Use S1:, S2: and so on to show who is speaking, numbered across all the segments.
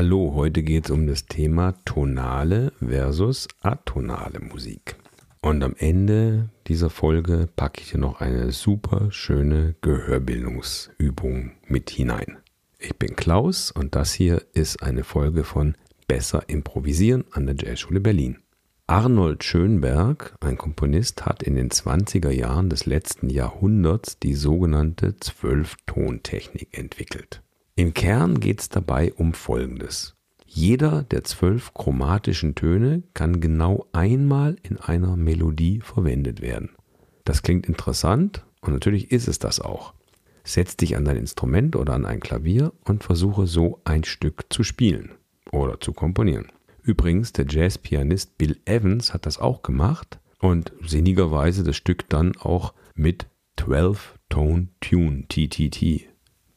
S1: Hallo, heute geht es um das Thema tonale versus atonale Musik. Und am Ende dieser Folge packe ich hier noch eine super schöne Gehörbildungsübung mit hinein. Ich bin Klaus und das hier ist eine Folge von Besser improvisieren an der Jazzschule Berlin. Arnold Schönberg, ein Komponist, hat in den 20er Jahren des letzten Jahrhunderts die sogenannte Zwölftontechnik entwickelt. Im Kern geht es dabei um Folgendes. Jeder der zwölf chromatischen Töne kann genau einmal in einer Melodie verwendet werden. Das klingt interessant und natürlich ist es das auch. Setz dich an dein Instrument oder an ein Klavier und versuche so ein Stück zu spielen oder zu komponieren. Übrigens, der Jazzpianist Bill Evans hat das auch gemacht und sinnigerweise das Stück dann auch mit 12 Tone Tune TTT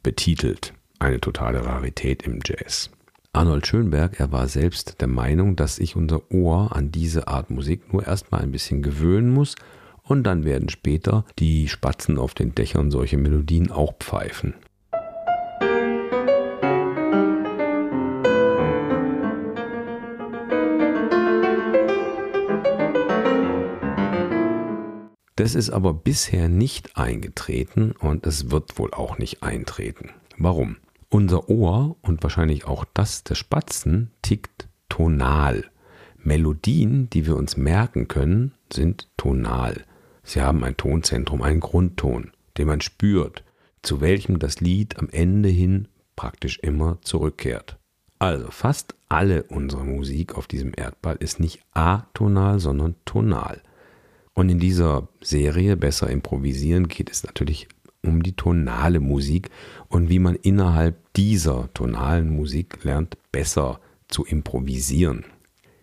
S1: betitelt. Eine totale Rarität im Jazz. Arnold Schönberg, er war selbst der Meinung, dass sich unser Ohr an diese Art Musik nur erstmal ein bisschen gewöhnen muss und dann werden später die Spatzen auf den Dächern solche Melodien auch pfeifen. Das ist aber bisher nicht eingetreten und es wird wohl auch nicht eintreten. Warum? Unser Ohr und wahrscheinlich auch das der Spatzen tickt tonal. Melodien, die wir uns merken können, sind tonal. Sie haben ein Tonzentrum, einen Grundton, den man spürt, zu welchem das Lied am Ende hin praktisch immer zurückkehrt. Also fast alle unsere Musik auf diesem Erdball ist nicht atonal, sondern tonal. Und in dieser Serie Besser improvisieren geht es natürlich um die tonale Musik und wie man innerhalb dieser tonalen Musik lernt, besser zu improvisieren.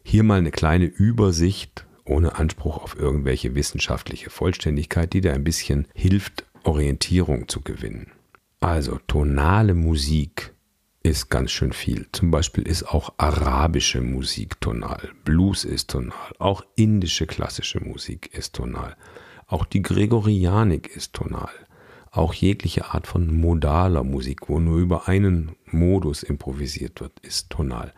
S1: Hier mal eine kleine Übersicht ohne Anspruch auf irgendwelche wissenschaftliche Vollständigkeit, die da ein bisschen hilft, Orientierung zu gewinnen. Also tonale Musik ist ganz schön viel. Zum Beispiel ist auch arabische Musik tonal, Blues ist tonal, auch indische klassische Musik ist tonal, auch die Gregorianik ist tonal. Auch jegliche Art von modaler Musik, wo nur über einen Modus improvisiert wird, ist tonal.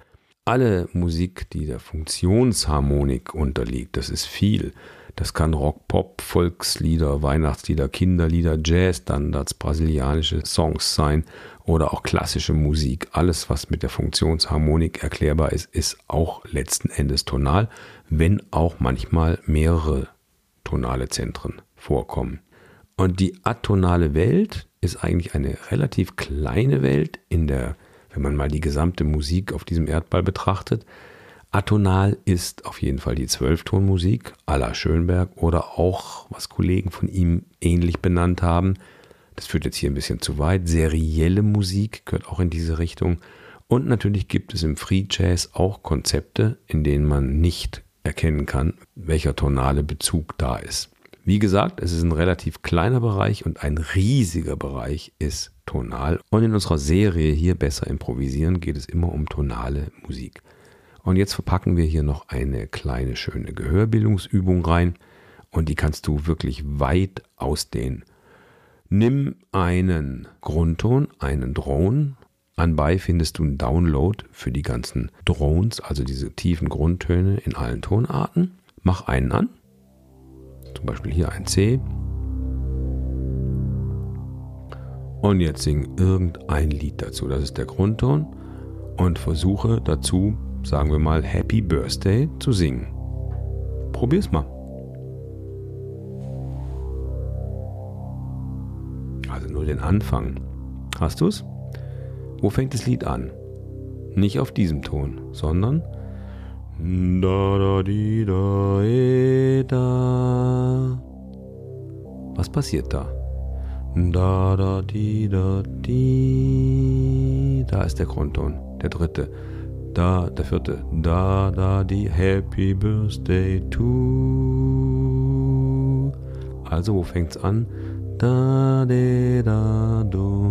S1: Alle Musik, die der Funktionsharmonik unterliegt, das ist viel. Das kann Rock, Pop, Volkslieder, Weihnachtslieder, Kinderlieder, Jazzstandards, brasilianische Songs sein oder auch klassische Musik. Alles, was mit der Funktionsharmonik erklärbar ist, ist auch letzten Endes tonal, wenn auch manchmal mehrere tonale Zentren vorkommen. Und die atonale Welt ist eigentlich eine relativ kleine Welt in der, wenn man mal die gesamte Musik auf diesem Erdball betrachtet. Atonal ist auf jeden Fall die Zwölftonmusik à la Schönberg oder auch, was Kollegen von ihm ähnlich benannt haben. Das führt jetzt hier ein bisschen zu weit. Serielle Musik gehört auch in diese Richtung. Und natürlich gibt es im Free Jazz auch Konzepte, in denen man nicht erkennen kann, welcher tonale Bezug da ist. Wie gesagt, es ist ein relativ kleiner Bereich und ein riesiger Bereich ist tonal. Und in unserer Serie hier besser improvisieren geht es immer um tonale Musik. Und jetzt verpacken wir hier noch eine kleine schöne Gehörbildungsübung rein und die kannst du wirklich weit ausdehnen. Nimm einen Grundton, einen Drone. Anbei findest du einen Download für die ganzen Drones, also diese tiefen Grundtöne in allen Tonarten. Mach einen an Beispiel hier ein C. Und jetzt sing irgendein Lied dazu. Das ist der Grundton. Und versuche dazu, sagen wir mal, Happy Birthday zu singen. Probier's mal. Also nur den Anfang. Hast du's? Wo fängt das Lied an? Nicht auf diesem Ton, sondern da da di da e da. Passiert da? Da da di da di. Da ist der Grundton, der dritte. Da, der vierte. Da da di Happy Birthday to. Also wo fängt's an? Da de da do.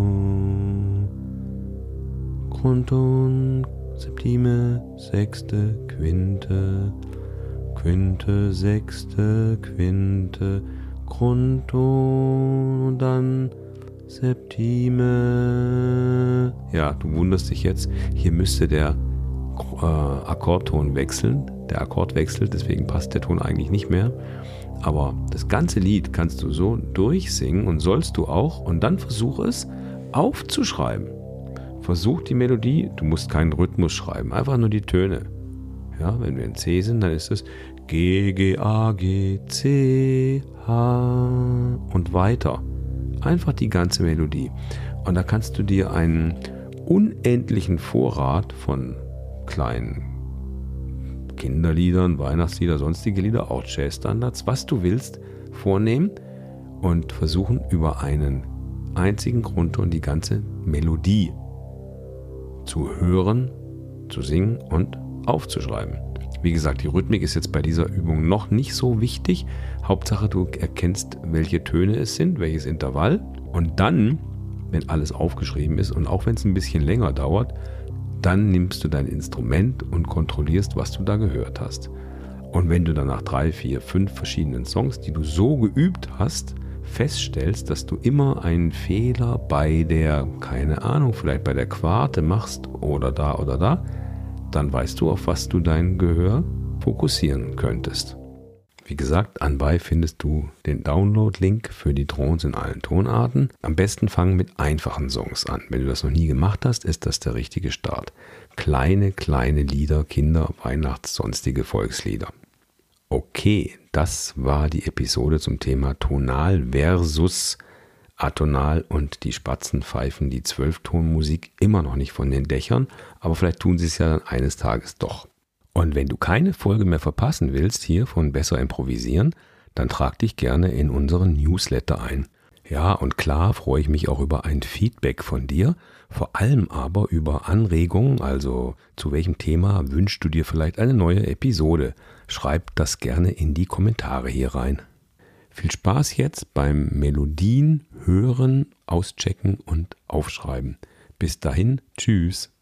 S1: Grundton, Septime, Sechste, Quinte, Quinte, Sechste, Quinte, Grundton und dann Septime. Ja, du wunderst dich jetzt, hier müsste der äh, Akkordton wechseln. Der Akkord wechselt, deswegen passt der Ton eigentlich nicht mehr. Aber das ganze Lied kannst du so durchsingen und sollst du auch und dann versuch es aufzuschreiben. Versuch die Melodie, du musst keinen Rhythmus schreiben, einfach nur die Töne. Ja, wenn wir in C sind, dann ist es G, G, A, G, C, H und weiter. Einfach die ganze Melodie. Und da kannst du dir einen unendlichen Vorrat von kleinen Kinderliedern, Weihnachtslieder, sonstige Lieder, auch Jazzstandards, was du willst, vornehmen und versuchen über einen einzigen Grundton die ganze Melodie zu hören, zu singen und aufzuschreiben. Wie gesagt, die Rhythmik ist jetzt bei dieser Übung noch nicht so wichtig. Hauptsache, du erkennst, welche Töne es sind, welches Intervall. Und dann, wenn alles aufgeschrieben ist und auch wenn es ein bisschen länger dauert, dann nimmst du dein Instrument und kontrollierst, was du da gehört hast. Und wenn du dann nach drei, vier, fünf verschiedenen Songs, die du so geübt hast, feststellst, dass du immer einen Fehler bei der, keine Ahnung, vielleicht bei der Quarte machst oder da oder da, dann weißt du, auf was du dein Gehör fokussieren könntest. Wie gesagt, anbei findest du den Download-Link für die Drones in allen Tonarten. Am besten fangen mit einfachen Songs an. Wenn du das noch nie gemacht hast, ist das der richtige Start. Kleine, kleine Lieder, Kinder, Weihnachts-, sonstige Volkslieder. Okay, das war die Episode zum Thema Tonal versus Atonal und die Spatzen pfeifen die Zwölftonmusik immer noch nicht von den Dächern, aber vielleicht tun sie es ja dann eines Tages doch. Und wenn du keine Folge mehr verpassen willst hier von Besser Improvisieren, dann trag dich gerne in unseren Newsletter ein. Ja, und klar freue ich mich auch über ein Feedback von dir, vor allem aber über Anregungen, also zu welchem Thema wünschst du dir vielleicht eine neue Episode. Schreib das gerne in die Kommentare hier rein. Viel Spaß jetzt beim Melodien hören, auschecken und aufschreiben. Bis dahin, tschüss.